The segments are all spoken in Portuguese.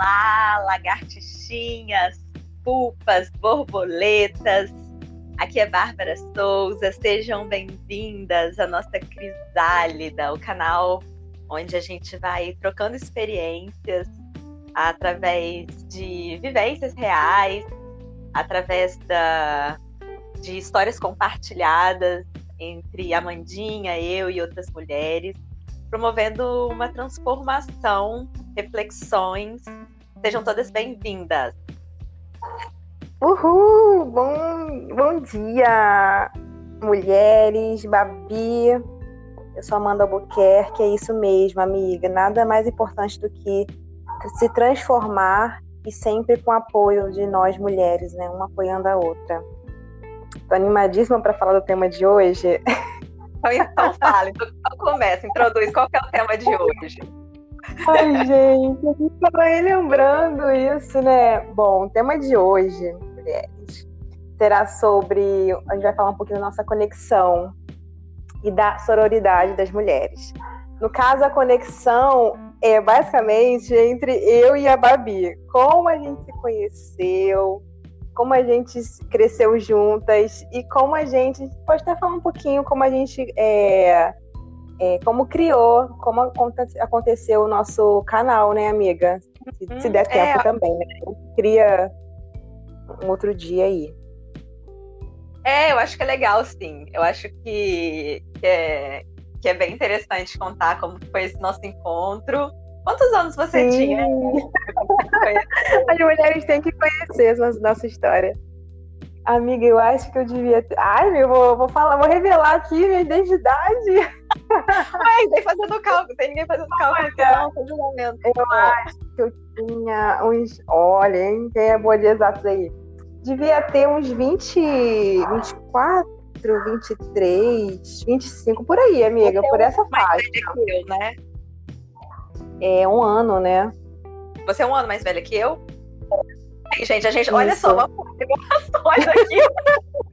Olá, lagartixinhas, pulpas, borboletas. Aqui é Bárbara Souza, sejam bem-vindas à nossa Crisálida, o canal onde a gente vai trocando experiências através de vivências reais, através da, de histórias compartilhadas entre Amandinha, eu e outras mulheres, promovendo uma transformação, reflexões. Sejam todas bem-vindas. Uhul! Bom, bom dia, mulheres, Babi. Eu sou Amanda Albuquerque, é isso mesmo, amiga. Nada mais importante do que se transformar e sempre com apoio de nós mulheres, né? Uma apoiando a outra. Tô animadíssima para falar do tema de hoje. Então, então fala, então, começa, introduz qual é o tema de hoje. Ai, gente, a gente tava lembrando isso, né? Bom, o tema de hoje, mulheres, será sobre. A gente vai falar um pouquinho da nossa conexão e da sororidade das mulheres. No caso, a conexão é basicamente entre eu e a Babi. Como a gente se conheceu, como a gente cresceu juntas e como a gente pode até falar um pouquinho como a gente é, é, como criou, como aconteceu o nosso canal, né, amiga? Se, se uhum. der tempo é. também, né? Cria um outro dia aí. É, eu acho que é legal, sim. Eu acho que, que, é, que é bem interessante contar como foi esse nosso encontro Quantos anos você Sim. tinha? As mulheres têm que conhecer a nossa história. Amiga, eu acho que eu devia ter. Ai, eu vou, vou falar, vou revelar aqui minha identidade. Ai, tem fazendo cálculo, tem ninguém fazendo cálculo. Não, não, eu acho que eu tinha uns. Olha, hein? Quem é boa de exatos aí? Devia ter uns 20, 24, 23, 25, por aí, amiga, por essa faixa. Que eu, né? é um ano, né? Você é um ano mais velha que eu? Gente, a gente, Isso. olha só, vamos informações aqui.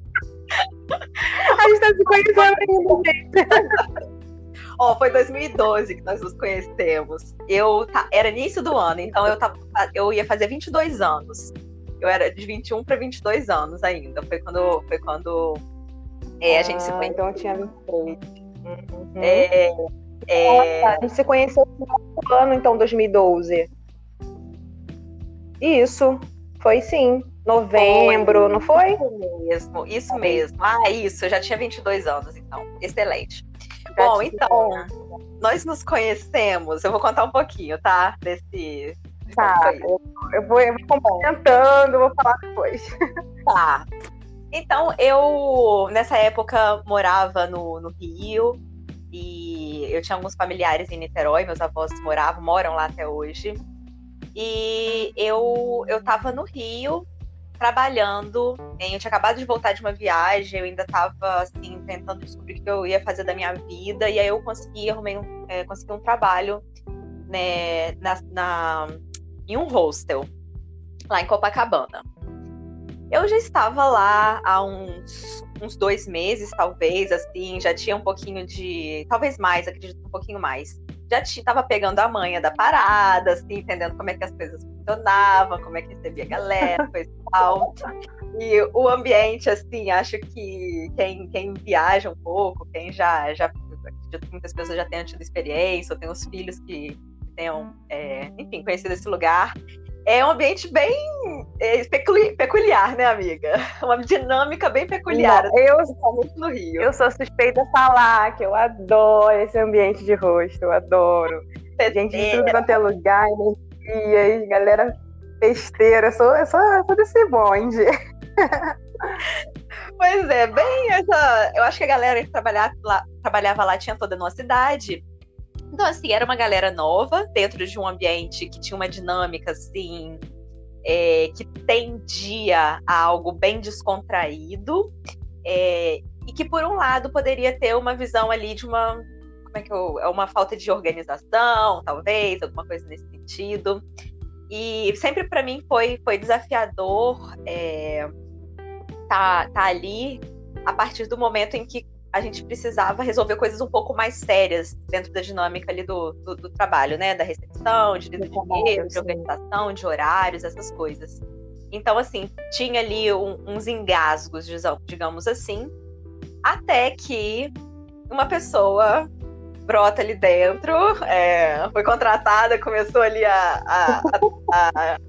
a gente tá se conhecendo ainda, gente. Ó, oh, foi 2012 que nós nos conhecemos. Eu tá, era início do ano, então eu tava, eu ia fazer 22 anos. Eu era de 21 para 22 anos ainda. Foi quando, foi quando é, a gente se ah, conheceu. Então eu tinha 23. Uhum. É, é... a gente se conheceu no ano, então, 2012. Isso, foi sim. Novembro, foi, não foi? Isso mesmo, isso mesmo. Ah, isso, eu já tinha 22 anos, então. Excelente. Bom, então, nós nos conhecemos. Eu vou contar um pouquinho, tá? Desse. Tá, eu, eu, vou, eu vou complementando, vou falar depois. Tá. Então, eu, nessa época, morava no, no Rio e eu tinha alguns familiares em Niterói, meus avós moravam, moram lá até hoje. E eu eu estava no Rio trabalhando, eu tinha acabado de voltar de uma viagem, eu ainda estava assim tentando descobrir o que eu ia fazer da minha vida e aí eu consegui arrumei um, é, consegui um trabalho né, na, na, em um hostel lá em Copacabana. Eu já estava lá há uns uns dois meses, talvez, assim, já tinha um pouquinho de. Talvez mais, acredito um pouquinho mais. Já estava pegando a manha da parada, assim, entendendo como é que as coisas funcionavam, como é que recebia a galera, coisa e tal. E o ambiente, assim, acho que quem, quem viaja um pouco, quem já, já muitas pessoas já tenham tido experiência, ou tem os filhos que tenham, é, enfim, conhecido esse lugar, é um ambiente bem peculiar, né, amiga? Uma dinâmica bem peculiar. Não, eu, muito no Rio. Eu sou suspeita a falar que eu adoro esse ambiente de rosto, eu adoro. Gente de tudo quanto é lugar, energias, galera festeira. Eu sou, eu sou, eu sou desse bonde. Pois é, bem essa. Eu acho que a galera que trabalhava lá, trabalhava lá tinha toda a nossa idade. Então, assim, era uma galera nova, dentro de um ambiente que tinha uma dinâmica, assim, é, que tendia a algo bem descontraído, é, e que, por um lado, poderia ter uma visão ali de uma. Como é que eu. É uma falta de organização, talvez, alguma coisa nesse sentido. E sempre para mim foi, foi desafiador é, tá, tá ali a partir do momento em que a gente precisava resolver coisas um pouco mais sérias dentro da dinâmica ali do, do, do trabalho, né? Da recepção, de de dinheiro, de organização, de horários, essas coisas. Então, assim, tinha ali um, uns engasgos, digamos assim, até que uma pessoa brota ali dentro, é, foi contratada, começou ali a, a, a, a,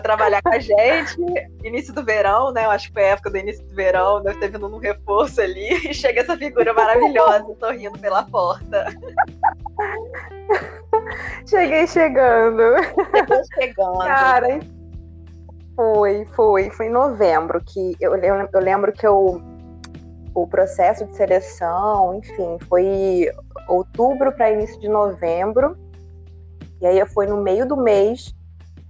trabalhar com a gente. Início do verão, né? Eu acho que foi a época do início do verão, deve ter vindo um reforço ali, e chega essa figura maravilhosa sorrindo pela porta. Cheguei chegando. Cheguei chegando. Cara, foi, foi. Foi em novembro que eu, eu, eu lembro que eu o processo de seleção, enfim, foi outubro para início de novembro. E aí foi no meio do mês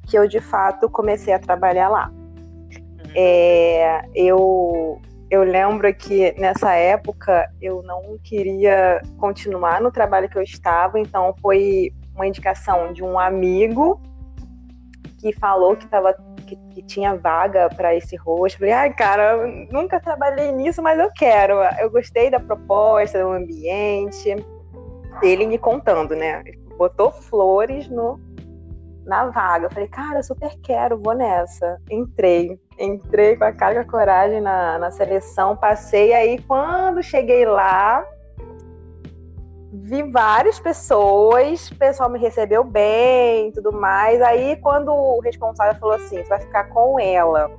que eu de fato comecei a trabalhar lá. Uhum. É, eu eu lembro que nessa época eu não queria continuar no trabalho que eu estava, então foi uma indicação de um amigo que falou que estava que, que tinha vaga para esse rosto. Falei, ai, cara, nunca trabalhei nisso, mas eu quero. Eu gostei da proposta, do ambiente. Ele me contando, né? Botou flores no, na vaga. Eu falei, cara, super quero, vou nessa. Entrei. Entrei com a cara e a coragem na, na seleção, passei. Aí, quando cheguei lá, vi várias pessoas, o pessoal me recebeu bem tudo mais. Aí, quando o responsável falou assim: você vai ficar com ela,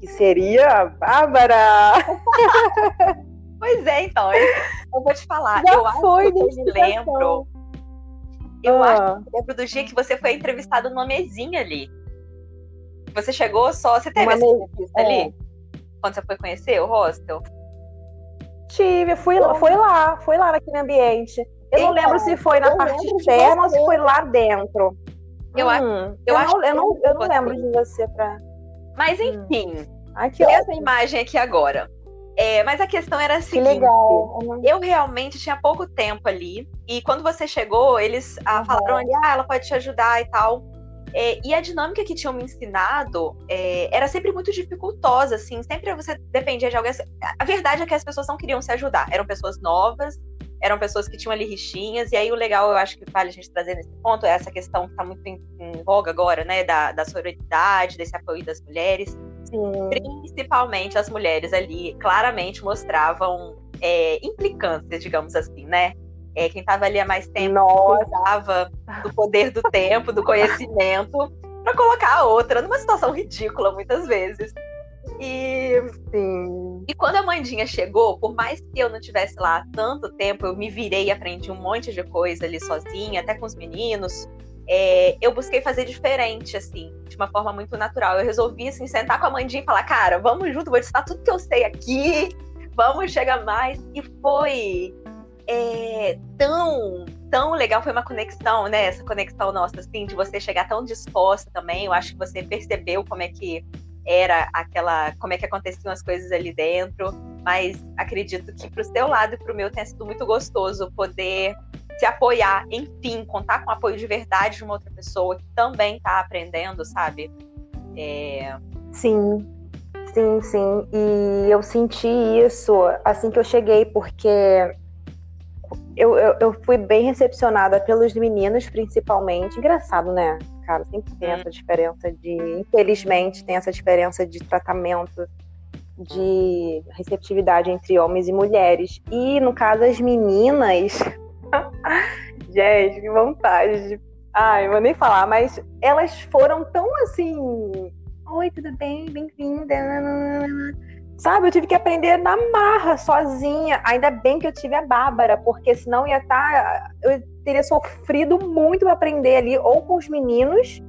que seria a Bárbara. pois é, então, eu vou te falar. Já eu foi acho que eu me lembro. Eu ah. acho que lembro do dia que você foi entrevistado numa mesinha ali. Você chegou só. Você teve uma essa entrevista é. ali? Quando você foi conhecer o hostel? Tive, fui, foi lá, foi lá naquele ambiente. Eu então, não lembro se foi na parte externa ou se foi lá dentro. Eu, hum, eu, eu, acho não, eu, não, eu não lembro de você pra. Mas hum. enfim, hum. Aqui, essa imagem aqui agora. É, mas a questão era a seguinte: legal. eu realmente tinha pouco tempo ali, e quando você chegou, eles ah, falaram: ah, ela pode te ajudar e tal. É, e a dinâmica que tinham me ensinado é, era sempre muito dificultosa, assim, sempre você dependia de alguém. A verdade é que as pessoas não queriam se ajudar, eram pessoas novas, eram pessoas que tinham ali rixinhas, e aí o legal, eu acho que vale a gente trazer nesse ponto, é essa questão que está muito em, em, voga agora, né, da, da sororidade, desse apoio das mulheres. Sim. Principalmente as mulheres ali claramente mostravam é, implicâncias, digamos assim, né? É, quem estava ali há mais tempo usava do poder do tempo, do conhecimento, para colocar a outra numa situação ridícula, muitas vezes. E, Sim. e quando a Mandinha chegou, por mais que eu não tivesse lá tanto tempo, eu me virei e aprendi um monte de coisa ali sozinha, até com os meninos. É, eu busquei fazer diferente, assim, de uma forma muito natural. Eu resolvi, assim, sentar com a Mandinha e falar, cara, vamos junto, vou te dar tudo que eu sei aqui, vamos chegar mais. E foi é, tão tão legal foi uma conexão, né? Essa conexão nossa, assim, de você chegar tão disposta também. Eu acho que você percebeu como é que era aquela, como é que aconteciam as coisas ali dentro. Mas acredito que pro seu lado e pro meu tenha sido muito gostoso poder se apoiar, enfim, contar com o apoio de verdade de uma outra pessoa que também está aprendendo, sabe? É... Sim, sim, sim. E eu senti isso assim que eu cheguei, porque eu, eu, eu, fui bem recepcionada pelos meninos, principalmente. Engraçado, né? Cara, sempre tem essa diferença de. Infelizmente, tem essa diferença de tratamento, de receptividade entre homens e mulheres. E, no caso, as meninas. Gente, que vontade de. Ai, vou nem falar, mas elas foram tão assim. Oi, tudo bem? Bem-vinda Sabe, eu tive que aprender na marra, sozinha. Ainda bem que eu tive a Bárbara, porque senão ia estar. Tá, eu teria sofrido muito para aprender ali, ou com os meninos,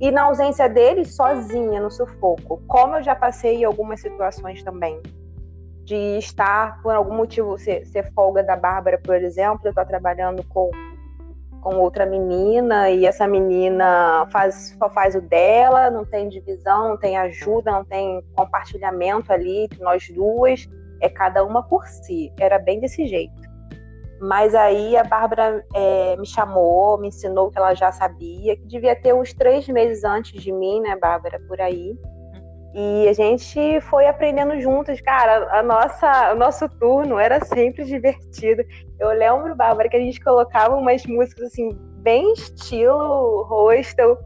e na ausência deles, sozinha, no sufoco. Como eu já passei em algumas situações também. De estar, por algum motivo, ser, ser folga da Bárbara, por exemplo, eu estou trabalhando com com outra menina e essa menina faz, só faz o dela, não tem divisão, não tem ajuda, não tem compartilhamento ali entre nós duas, é cada uma por si. Era bem desse jeito. Mas aí a Bárbara é, me chamou, me ensinou que ela já sabia, que devia ter uns três meses antes de mim, né, Bárbara, por aí. E a gente foi aprendendo juntos, cara. A nossa, o nosso turno era sempre divertido. Eu lembro, Bárbara, que a gente colocava umas músicas assim, bem estilo hostel,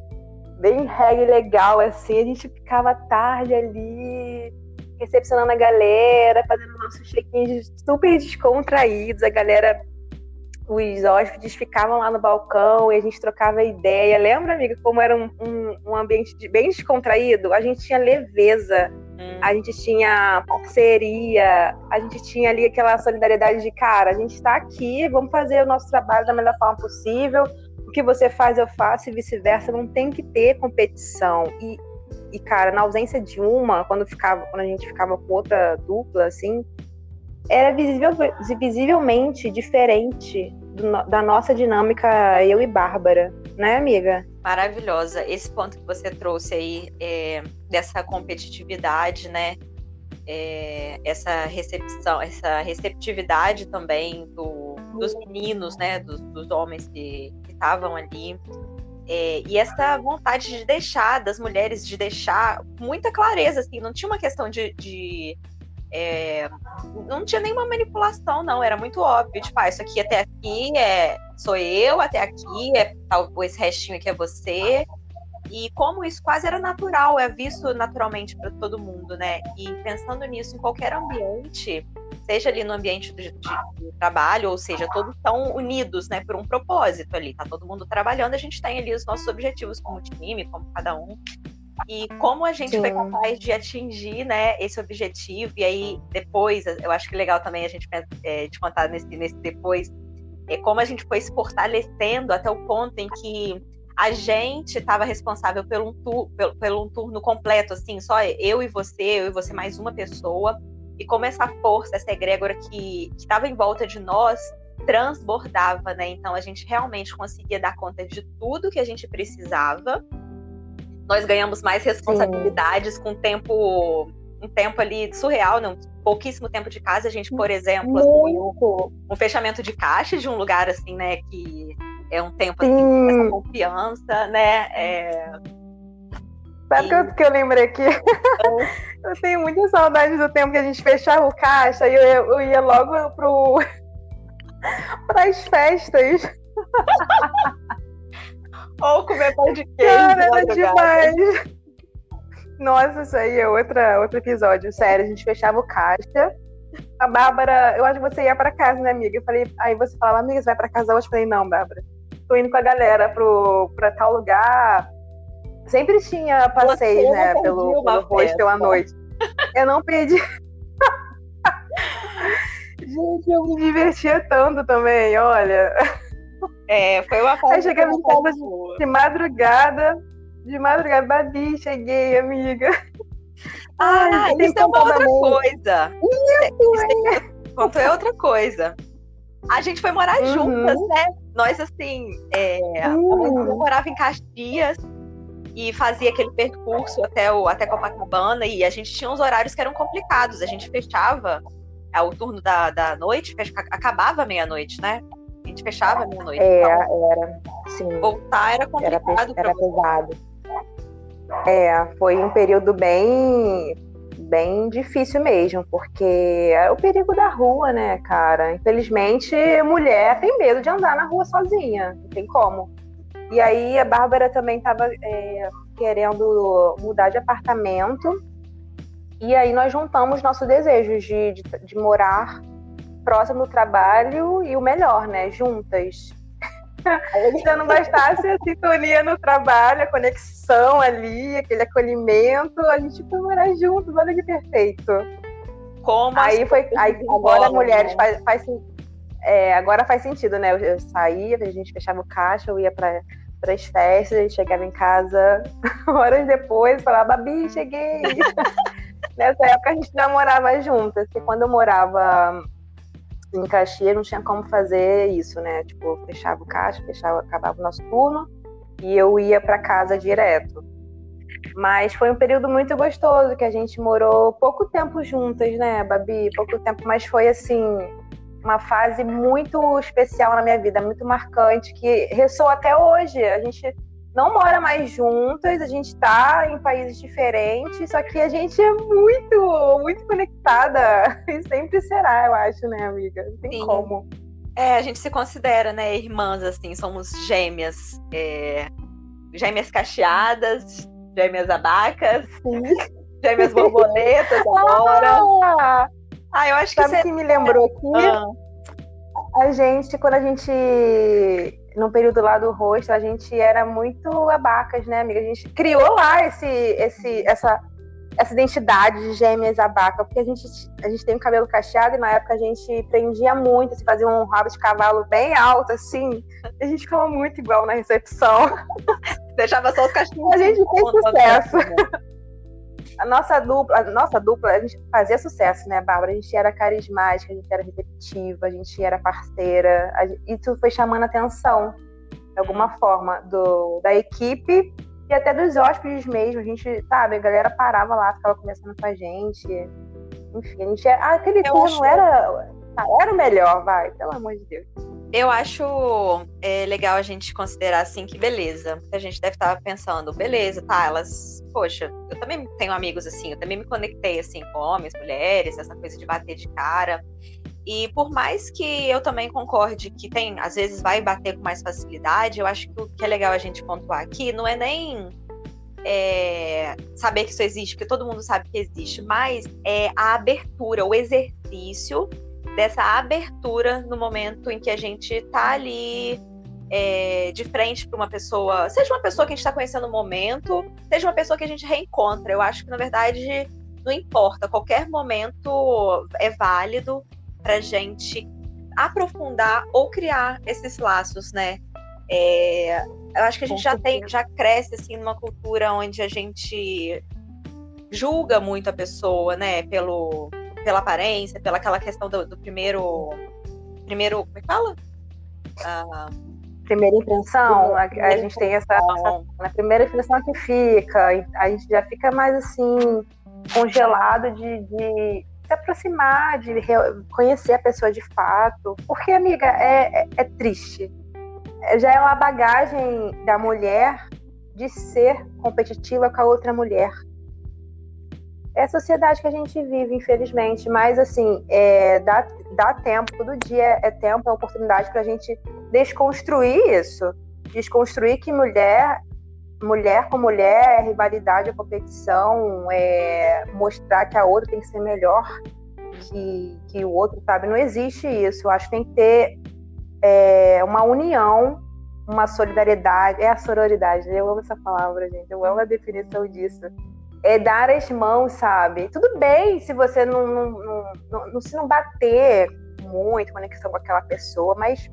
bem reggae legal, assim. A gente ficava tarde ali, recepcionando a galera, fazendo nossos check-ins super descontraídos. A galera os hóspedes ficavam lá no balcão e a gente trocava ideia. Lembra, amiga, como era um, um, um ambiente de, bem descontraído? A gente tinha leveza, hum. a gente tinha parceria, a gente tinha ali aquela solidariedade de cara, a gente está aqui, vamos fazer o nosso trabalho da melhor forma possível. O que você faz, eu faço e vice-versa. Não tem que ter competição. E, e, cara, na ausência de uma, quando, ficava, quando a gente ficava com outra dupla, assim, era visível, visivelmente diferente do, da nossa dinâmica, eu e Bárbara, né, amiga? Maravilhosa. Esse ponto que você trouxe aí é, dessa competitividade, né? É, essa recepção, essa receptividade também do, dos meninos, né? Dos, dos homens que estavam ali. É, e essa vontade de deixar, das mulheres, de deixar muita clareza, assim, não tinha uma questão de, de é, não tinha nenhuma manipulação, não. Era muito óbvio. Tipo, ah, isso aqui até aqui é, sou eu, até aqui é tal, esse restinho aqui é você. E como isso quase era natural, é visto naturalmente para todo mundo, né? E pensando nisso em qualquer ambiente, seja ali no ambiente de, de, de, trabalho, ou seja, todos estão unidos, né, por um propósito ali. Tá todo mundo trabalhando, a gente tem ali os nossos objetivos como time, como cada um e como a gente Sim. foi capaz de atingir né, esse objetivo. E aí, depois, eu acho que legal também a gente é, te contar nesse, nesse depois, é como a gente foi se fortalecendo até o ponto em que a gente estava responsável pelo um, tur, pelo, pelo um turno completo, assim, só eu e você, eu e você mais uma pessoa. E como essa força, essa egrégora que estava em volta de nós transbordava, né? Então a gente realmente conseguia dar conta de tudo que a gente precisava nós ganhamos mais responsabilidades Sim. com tempo um tempo ali surreal, não, pouquíssimo tempo de casa. A gente, por exemplo, assumiu um fechamento de caixa de um lugar assim, né, que é um tempo assim, essa confiança, né? É... Sabe o que, que eu lembrei aqui? eu tenho muita saudade do tempo que a gente fechava o caixa e eu, eu ia logo pro para as festas. Ou comer pão de queijo. Cara, era demais. Nossa, isso aí é outra, outro episódio. Sério, a gente fechava o caixa. A Bárbara, eu acho que você ia pra casa, né, amiga? Eu falei, aí você falava, amiga, você vai pra casa hoje? Eu falei, não, Bárbara. Tô indo com a galera pro, pra tal lugar. Sempre tinha passeios, né, pelo, pelo hostel à noite. Eu não perdi. Gente, eu me divertia tanto também, olha. É, foi uma fase. Aí chegava em casa de, de, madrugada, de madrugada, Babi, cheguei, amiga. Ah, Ai, isso é uma outra coisa. Isso, Conto é outra coisa. A gente foi morar uhum. juntas, né? Nós, assim, é, uhum. morava em Caxias e fazia aquele percurso até, o, até Copacabana e a gente tinha uns horários que eram complicados. A gente fechava é, o turno da, da noite, acabava meia-noite, né? A gente fechava meia-noite. É, então, era. Sim. Voltar era complicado. Era, era pesado. É, foi um período bem bem difícil mesmo, porque é o perigo da rua, né, cara? Infelizmente, mulher tem medo de andar na rua sozinha, não tem como. E aí a Bárbara também estava é, querendo mudar de apartamento, e aí nós juntamos nossos desejos de, de, de morar próximo trabalho e o melhor, né? Juntas. Se não bastasse a sintonia no trabalho, a conexão ali, aquele acolhimento, a gente foi morar juntos, olha que perfeito. Como aí foi, aí agora mulheres né? faz, faz é, agora faz sentido, né? Eu, eu saía, a gente fechava o caixa, eu ia para para as festas, chegava em casa horas depois, falava, Babi, cheguei. Nessa época a gente namorava juntas, porque quando eu morava em Caxias não tinha como fazer isso, né? Tipo, fechava o caixa, fechava, acabava o nosso turno e eu ia para casa direto. Mas foi um período muito gostoso, que a gente morou pouco tempo juntas, né, Babi? Pouco tempo, mas foi assim, uma fase muito especial na minha vida, muito marcante, que ressoa até hoje. A gente não mora mais juntas, a gente tá em países diferentes, só que a gente é muito, muito conectada e sempre será, eu acho, né, amiga? Não tem Sim. como. É, a gente se considera, né, irmãs, assim, somos gêmeas. É, gêmeas cacheadas, gêmeas abacas, Sim. gêmeas borboletas agora. Ah, ah eu acho que Sabe você... que me lembrou aqui? Ah. A gente, quando a gente no período lá do rosto, a gente era muito abacas, né, amiga? A gente criou lá esse, esse, essa, essa identidade de gêmeas abaca, porque a gente, a gente tem o cabelo cacheado e na época a gente prendia muito, assim, fazia um rabo de cavalo bem alto, assim. A gente ficava muito igual na recepção. Deixava só os cachinhos. A gente fez sucesso. A nossa dupla, a nossa dupla, a gente fazia sucesso, né, Bárbara? A gente era carismática, a gente era repetitiva, a gente era parceira. A, isso foi chamando atenção, de alguma forma, do, da equipe e até dos hóspedes mesmo. A gente, sabe, a galera parava lá, ficava conversando com a gente. Enfim, a gente era. Ah, aquele turno era. Era o melhor, vai, pelo amor de Deus. Eu acho é, legal a gente considerar assim que beleza. A gente deve estar pensando, beleza, tá, elas. Poxa, eu também tenho amigos assim, eu também me conectei assim com homens, mulheres, essa coisa de bater de cara. E por mais que eu também concorde que tem, às vezes vai bater com mais facilidade, eu acho que o que é legal a gente pontuar aqui não é nem é, saber que isso existe, porque todo mundo sabe que existe, mas é a abertura, o exercício dessa abertura no momento em que a gente está ali é, de frente para uma pessoa, seja uma pessoa que a gente está conhecendo no momento, seja uma pessoa que a gente reencontra. Eu acho que, na verdade, não importa, qualquer momento é válido para gente aprofundar ou criar esses laços, né? É, eu acho que a gente já tem, já cresce assim numa cultura onde a gente julga muito a pessoa, né? Pelo, pela aparência, pela aquela questão do, do primeiro, primeiro, como é que fala? Ah, primeira impressão, a, a, gente tem essa, essa, na primeira impressão que fica, a gente já fica mais assim congelado de, de se aproximar, de conhecer a pessoa de fato. Porque, amiga, é, é, é triste. É, já é uma bagagem da mulher de ser competitiva com a outra mulher. É a sociedade que a gente vive, infelizmente. Mas, assim, é, dá, dá tempo, todo dia é tempo, é oportunidade para a gente desconstruir isso. Desconstruir que mulher mulher com mulher, rivalidade, competição, é, mostrar que a outra tem que ser melhor que, que o outro, sabe? Não existe isso. Eu acho que tem que ter é, uma união, uma solidariedade. É a sororidade, eu amo essa palavra, gente. Eu amo a definição disso. É dar as mãos, sabe? Tudo bem se você não, não, não, não, se não bater muito conexão com aquela pessoa, mas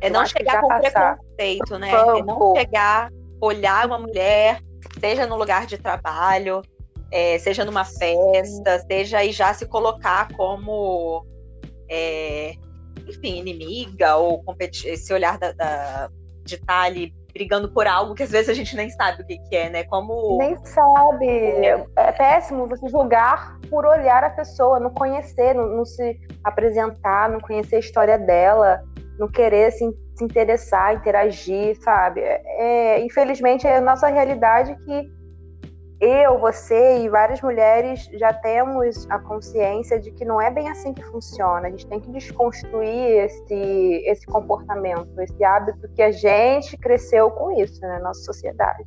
é não chegar com passar. preconceito, né? É não chegar olhar uma mulher, seja no lugar de trabalho, é, seja numa festa, seja e já se colocar como, é, enfim, inimiga ou esse olhar da, da, de estar tá ali brigando por algo que às vezes a gente nem sabe o que, que é, né? Como. Nem sabe. É péssimo você julgar por olhar a pessoa, não conhecer, não, não se apresentar, não conhecer a história dela, não querer se se interessar, interagir, sabe? É, infelizmente é a nossa realidade que eu, você e várias mulheres já temos a consciência de que não é bem assim que funciona. A gente tem que desconstruir esse, esse comportamento, esse hábito que a gente cresceu com isso, né? Nossa sociedade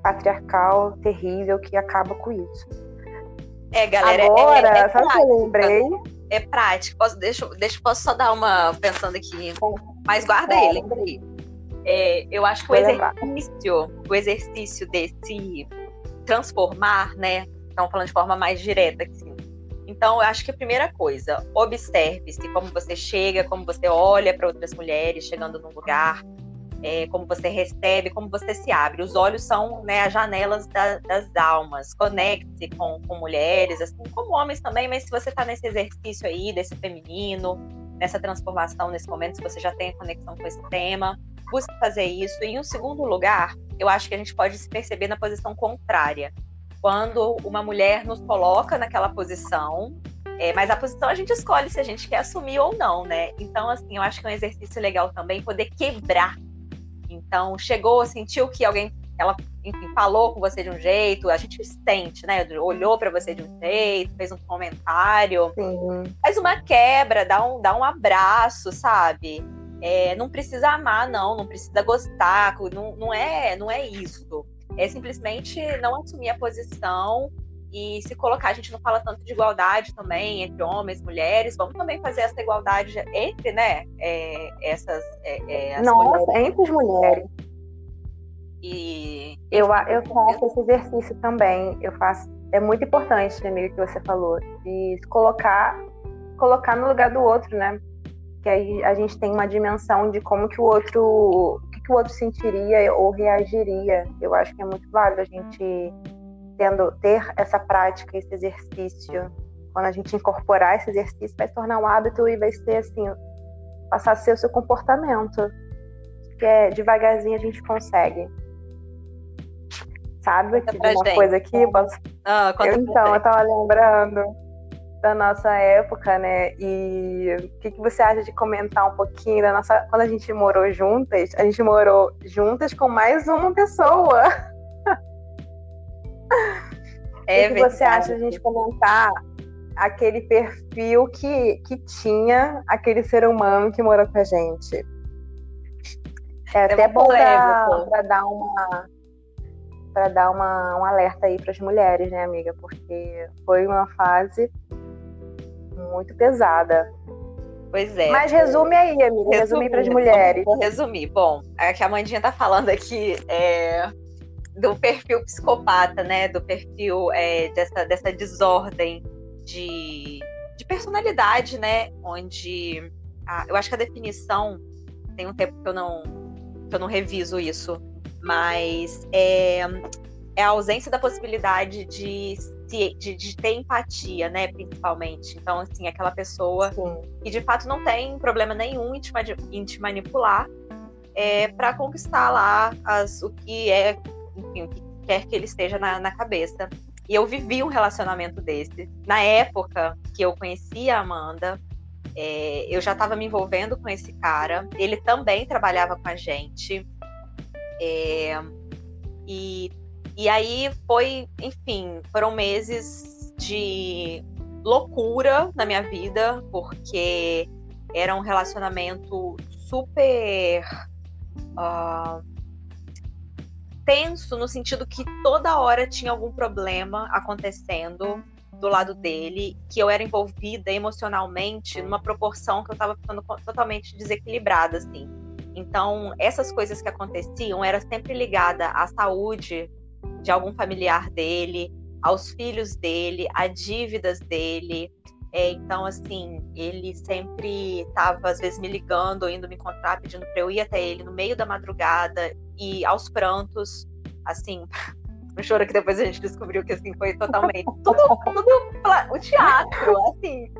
patriarcal, terrível, que acaba com isso. É, galera. Agora, é, é sabe o que eu lembrei? É prático. Posso, deixa, deixa, posso só dar uma pensando aqui. Mas guarda é. ele. É, eu acho que o exercício, o exercício desse transformar, né? Estamos falando de forma mais direta aqui. Então, eu acho que a primeira coisa, observe-se como você chega, como você olha para outras mulheres chegando num lugar, é, como você recebe, como você se abre. Os olhos são né, as janelas da, das almas. Conecte-se com, com mulheres, assim como homens também, mas se você está nesse exercício aí, desse feminino, nessa transformação nesse momento, se você já tem conexão com esse tema, busque fazer isso. E em um segundo lugar, eu acho que a gente pode se perceber na posição contrária. Quando uma mulher nos coloca naquela posição, é, mas a posição a gente escolhe se a gente quer assumir ou não, né? Então, assim, eu acho que é um exercício legal também poder quebrar Então, chegou, sentiu que alguém, ela, enfim, falou com você de um jeito, a gente sente, né? Olhou para você de um jeito, fez um comentário, Sim. faz uma quebra, dá um, dá um abraço, sabe? É, não precisa amar, não, não precisa gostar, não, não, é, não é isso. É simplesmente não assumir a posição e se colocar, a gente não fala tanto de igualdade também entre homens e mulheres, vamos também fazer essa igualdade entre, né, é, essas, é, é, Nossa, mulheres. entre as mulheres. E eu, eu faço esse exercício também, eu faço, é muito importante, amiga, que você falou, de colocar, colocar no lugar do outro, né, que aí a gente tem uma dimensão de como que o outro, o que, que o outro sentiria ou reagiria, eu acho que é muito válido a gente tendo ter essa prática, esse exercício, quando a gente incorporar esse exercício, vai se tornar um hábito e vai ser assim, passar a ser o seu comportamento. Que é devagarzinho a gente consegue. Sabe? Que uma gente. coisa aqui, posso... ah, eu, então, eu tava lembrando da nossa época, né? E o que, que você acha de comentar um pouquinho da nossa. Quando a gente morou juntas, a gente morou juntas com mais uma pessoa. É o que você acha de a gente comentar aquele perfil que, que tinha aquele ser humano que morou com a gente? É, é até bom para dar uma para dar uma, um alerta aí para as mulheres, né, amiga? Porque foi uma fase muito pesada. Pois é. Mas resume aí, amiga. Resume para as mulheres. Vou resumir. Bom, é que a Mandinha tá falando aqui é, do perfil psicopata, né? Do perfil é, dessa, dessa desordem de, de personalidade, né? Onde a, eu acho que a definição tem um tempo que eu não que eu não reviso isso, mas é, é a ausência da possibilidade de, de, de, ter empatia, né? Principalmente. Então, assim, aquela pessoa Sim. que de fato não tem problema nenhum em te, em te manipular é, para conquistar lá as, o que é enfim, o que quer que ele esteja na, na cabeça. E eu vivi um relacionamento desse. Na época que eu conhecia a Amanda, é, eu já estava me envolvendo com esse cara. Ele também trabalhava com a gente. É, e, e aí foi, enfim, foram meses de loucura na minha vida, porque era um relacionamento super. Uh, tenso no sentido que toda hora tinha algum problema acontecendo do lado dele, que eu era envolvida emocionalmente numa proporção que eu estava ficando totalmente desequilibrada, assim. Então, essas coisas que aconteciam era sempre ligada à saúde de algum familiar dele, aos filhos dele, a dívidas dele. É, então, assim, ele sempre estava, às vezes, me ligando, indo me encontrar, pedindo para eu ir até ele no meio da madrugada e aos prantos, assim, um choro que depois a gente descobriu que assim foi totalmente tudo, tudo o teatro, assim.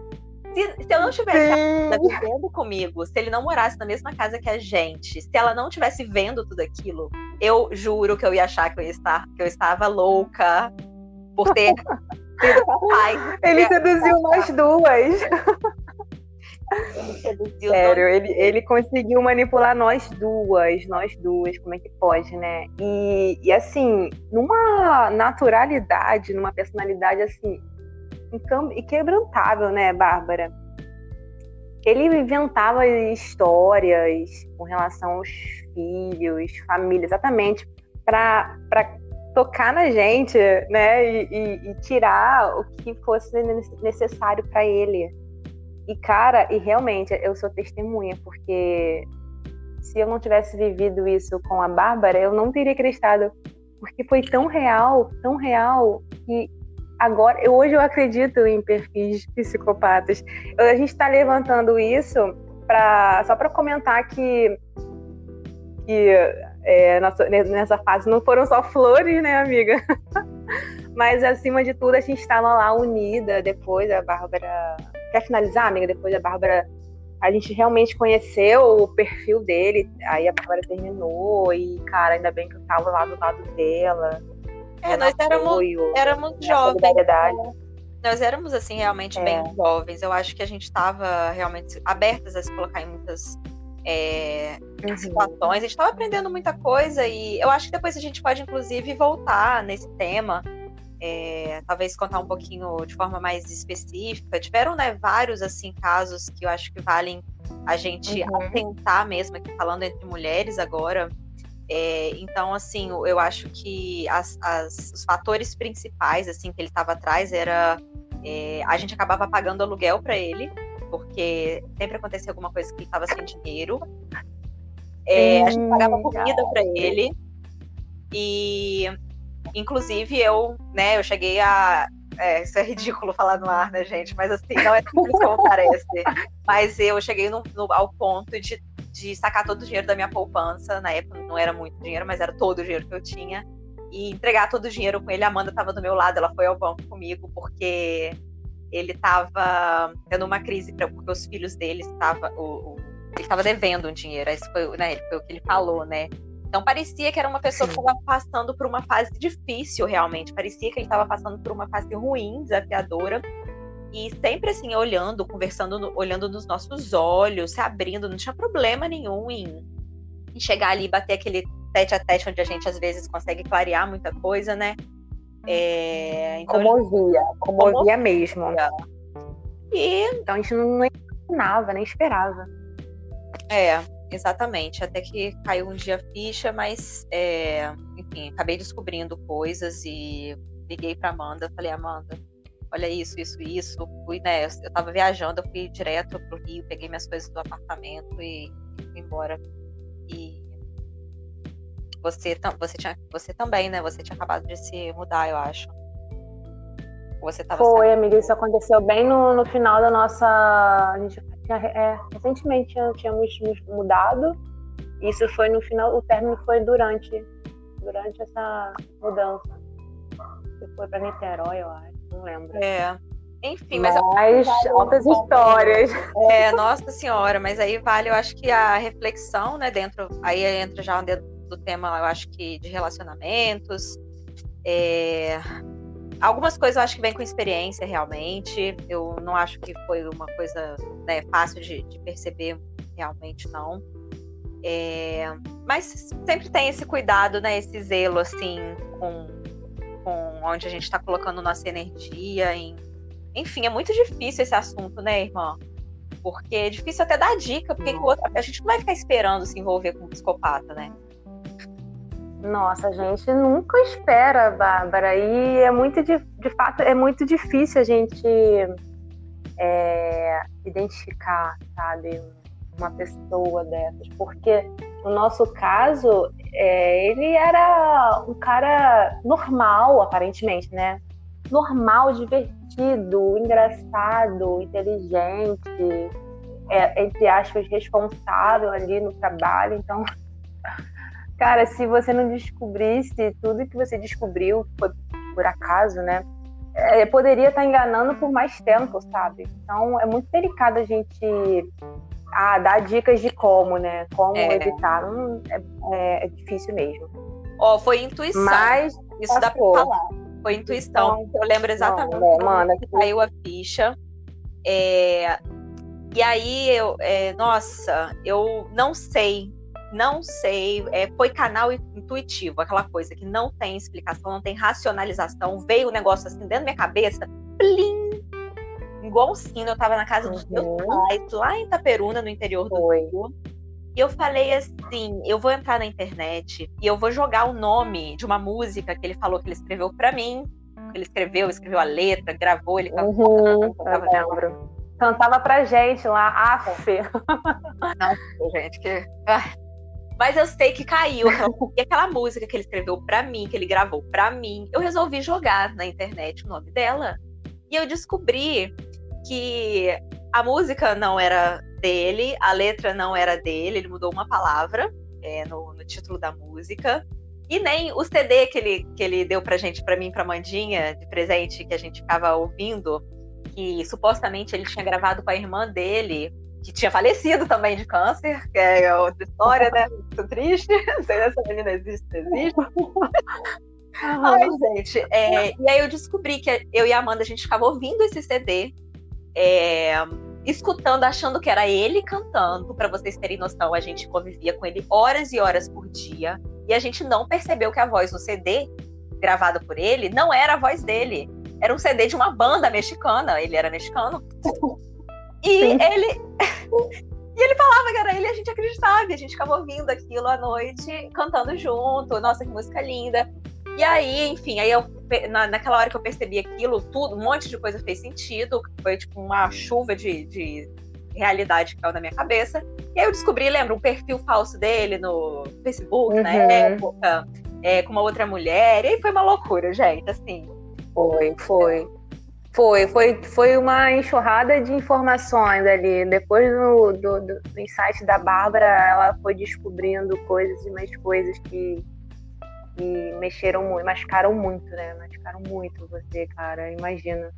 Se, se eu não tivesse vivendo comigo, se ele não morasse na mesma casa que a gente, se ela não tivesse vendo tudo aquilo, eu juro que eu ia achar que eu ia estar, que eu estava louca por ter sido capaz. Ele seduziu nós duas. Sério, ele, ele conseguiu manipular nós duas, nós duas, como é que pode, né? E, e assim, numa naturalidade, numa personalidade assim, inquebrantável, né, Bárbara? Ele inventava histórias com relação aos filhos, família, exatamente, para tocar na gente, né, e, e, e tirar o que fosse necessário para ele e, cara, e realmente eu sou testemunha, porque se eu não tivesse vivido isso com a Bárbara, eu não teria acreditado. Porque foi tão real, tão real, que agora, hoje eu acredito em perfis psicopatas. A gente está levantando isso só para comentar que, que é, nessa fase não foram só flores, né, amiga? Mas acima de tudo, a gente estava lá unida depois, a Bárbara Quer finalizar, amiga? Depois a Bárbara, a gente realmente conheceu o perfil dele, aí a Bárbara terminou e, cara, ainda bem que eu tava lá do lado dela. É, nós éramos, apoio, éramos jovens. Né? Nós éramos, assim, realmente é. bem jovens. Eu acho que a gente estava realmente abertas a se colocar em muitas é, uhum. situações. A gente estava aprendendo muita coisa e eu acho que depois a gente pode, inclusive, voltar nesse tema. É, talvez contar um pouquinho de forma mais específica. Tiveram né, vários assim casos que eu acho que valem a gente uhum. atentar mesmo aqui falando entre mulheres agora. É, então, assim, eu acho que as, as, os fatores principais assim que ele estava atrás era é, a gente acabava pagando aluguel para ele, porque sempre acontecia alguma coisa que ele estava sem dinheiro. É, a gente pagava comida para ele e, inclusive, eu, né, eu cheguei a é, isso é ridículo falar no ar, né, gente? Mas assim, não é tudo como parece. Mas eu cheguei no, no, ao ponto de de sacar todo o dinheiro da minha poupança. Na época não era muito dinheiro, mas era todo o dinheiro que eu tinha. E entregar todo o dinheiro com ele. A Amanda estava do meu lado, ela foi ao banco comigo, porque ele estava tendo uma crise, porque os filhos dele estavam. Ele estava devendo um dinheiro, esse foi, né, foi o que ele falou, né? Então parecia que era uma pessoa Sim. que estava passando por uma fase difícil, realmente. Parecia que ele estava passando por uma fase ruim, desafiadora. E sempre assim, olhando, conversando, olhando nos nossos olhos, se abrindo, não tinha problema nenhum em, em chegar ali e bater aquele tete a tete onde a gente às vezes consegue clarear muita coisa, né? É, então, comovia, comovia, comovia mesmo. E... Então a gente não, não imaginava, nem esperava. É, exatamente. Até que caiu um dia a ficha, mas é, enfim, acabei descobrindo coisas e liguei para Amanda, falei, Amanda, olha isso, isso, isso. Fui, né? Eu, eu tava viajando, eu fui direto pro Rio, peguei minhas coisas do apartamento e, fui embora. E você, você, tinha, você também, né? Você tinha acabado de se mudar, eu acho. Você tava Foi, saindo... amiga, isso aconteceu bem no, no final da nossa. A gente é, recentemente tínhamos nos mudado. Isso foi no final, o término foi durante, durante essa mudança. Você foi para Niterói, eu acho não lembro. É. Enfim, mas. Mas altas histórias. É, nossa senhora, mas aí vale, eu acho que a reflexão, né, dentro. Aí entra já dentro do tema, eu acho que de relacionamentos. É, algumas coisas eu acho que vem com experiência, realmente. Eu não acho que foi uma coisa né, fácil de, de perceber, realmente, não. É, mas sempre tem esse cuidado, né, esse zelo, assim, com com onde a gente está colocando nossa energia. Em... Enfim, é muito difícil esse assunto, né, irmã? Porque é difícil até dar dica, porque a gente não vai ficar esperando se envolver com um psicopata, né? Nossa, a gente nunca espera, Bárbara. E é muito, de, de fato, é muito difícil a gente é, identificar, sabe, uma pessoa dessas. Porque no nosso caso, é, ele era um cara normal, aparentemente, né? Normal, divertido, engraçado, inteligente, é, entre aspas, responsável ali no trabalho. Então, cara, se você não descobrisse tudo que você descobriu, foi por acaso, né? É, poderia estar enganando por mais tempo, sabe? Então, é muito delicado a gente ah, dar dicas de como, né? Como é. evitar. Hum, é, é, difícil mesmo. Ó, oh, foi intuição. Mas isso passou. dá pra falar. Foi intuição. Então, eu lembro exatamente não, manda, que caiu a ficha. É, e aí eu, é, nossa, eu não sei, não sei. É, foi canal intuitivo, aquela coisa que não tem explicação, não tem racionalização. Veio o um negócio assim dentro da minha cabeça, plim, igualzinho, eu tava na casa dos meus uhum. pais, lá em Itaperuna, no interior do Foi. Rio. E eu falei assim: eu vou entrar na internet e eu vou jogar o nome de uma música que ele falou que ele escreveu para mim. Ele escreveu, escreveu a letra, gravou, ele cantou. Uhum, cantava, lembro. Cantava pra gente lá, af. Não, gente, que. Mas eu sei que caiu. E aquela música que ele escreveu pra mim, que ele gravou pra mim, eu resolvi jogar na internet o nome dela. E eu descobri que a música não era dele, a letra não era dele, ele mudou uma palavra é, no, no, título da música. E nem o CD que ele, que ele deu pra gente, pra mim, pra Mandinha, de presente, que a gente ficava ouvindo, que supostamente ele tinha gravado com a irmã dele, que tinha falecido também de câncer, que é outra história, né? Muito triste. Não sei se essa menina existe, existe. Ai, gente. É, e aí eu descobri que eu e a Amanda, a gente ficava ouvindo esse CD é, escutando, achando que era ele cantando. Para vocês terem noção, a gente convivia com ele horas e horas por dia. E a gente não percebeu que a voz no CD, gravada por ele, não era a voz dele. Era um CD de uma banda mexicana. Ele era mexicano. E Sim. ele. E ele falava que era ele e a gente acreditava. E a gente ficava ouvindo aquilo à noite, cantando junto. Nossa, que música linda. E aí, enfim, aí eu, na, naquela hora que eu percebi aquilo, tudo, um monte de coisa fez sentido. Foi tipo uma chuva de, de realidade que caiu na minha cabeça. E aí eu descobri, lembra, um perfil falso dele no Facebook, uhum. na época, é, com uma outra mulher. E aí foi uma loucura, gente, assim. Foi, foi. Foi, foi, foi uma enxurrada de informações ali. Depois do, do, do, do insight da Bárbara, ela foi descobrindo coisas e mais coisas que, que mexeram muito, machucaram muito, né? Machucaram muito você, cara, imagina.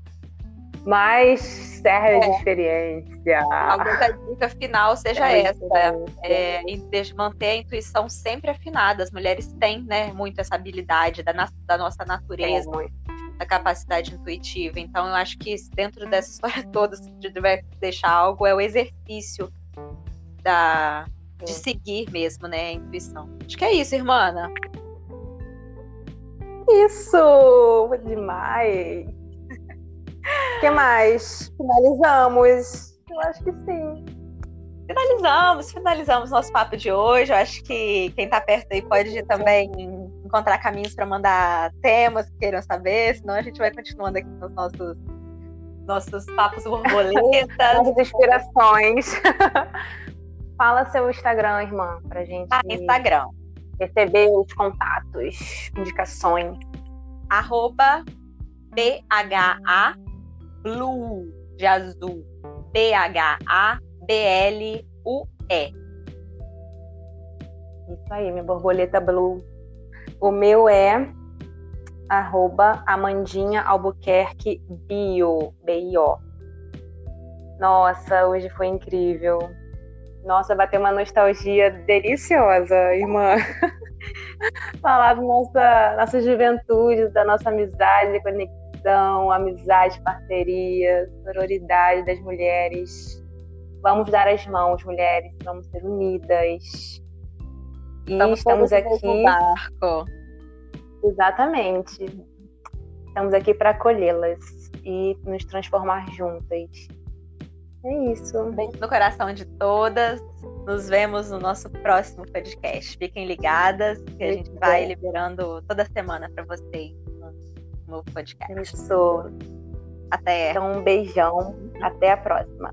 Mas serve é. de experiência. A dica final seja é essa, né? É, manter a intuição sempre afinada. As mulheres têm, né, muito essa habilidade da, da nossa natureza. É, da capacidade intuitiva. Então, eu acho que dentro dessa história toda, se tiver que deixar algo, é o exercício da, de seguir mesmo, né, a intuição. Acho que é isso, irmã. Isso! Demais! O que mais? Finalizamos? Eu acho que sim. Finalizamos, finalizamos nosso papo de hoje. Eu acho que quem está perto aí pode também encontrar caminhos para mandar temas que queiram saber, senão a gente vai continuando aqui nos nossos, nossos papos borboletas. As inspirações. Fala seu Instagram, irmã, pra gente. Ah, Instagram. Receber os contatos, indicações. Arroba BHA Blue de azul. B-H-A-B-L-U-E. Isso aí, minha borboleta blue. O meu é arroba Amandinha Albuquerque Bio, B-I-O. Nossa, hoje foi incrível. Nossa, bateu uma nostalgia deliciosa, irmã. Falar da nossa, nossa juventude, da nossa amizade, conexão, amizade, parceria, sororidade das mulheres. Vamos dar as mãos, mulheres, vamos ser unidas e estamos, estamos aqui. Barco. Exatamente. Estamos aqui para acolhê-las e nos transformar juntas. É isso. Beijo no coração de todas. Nos vemos no nosso próximo podcast. Fiquem ligadas que a gente vai liberando toda semana para vocês no podcast. Isso. Até. Então, um beijão. Até a próxima.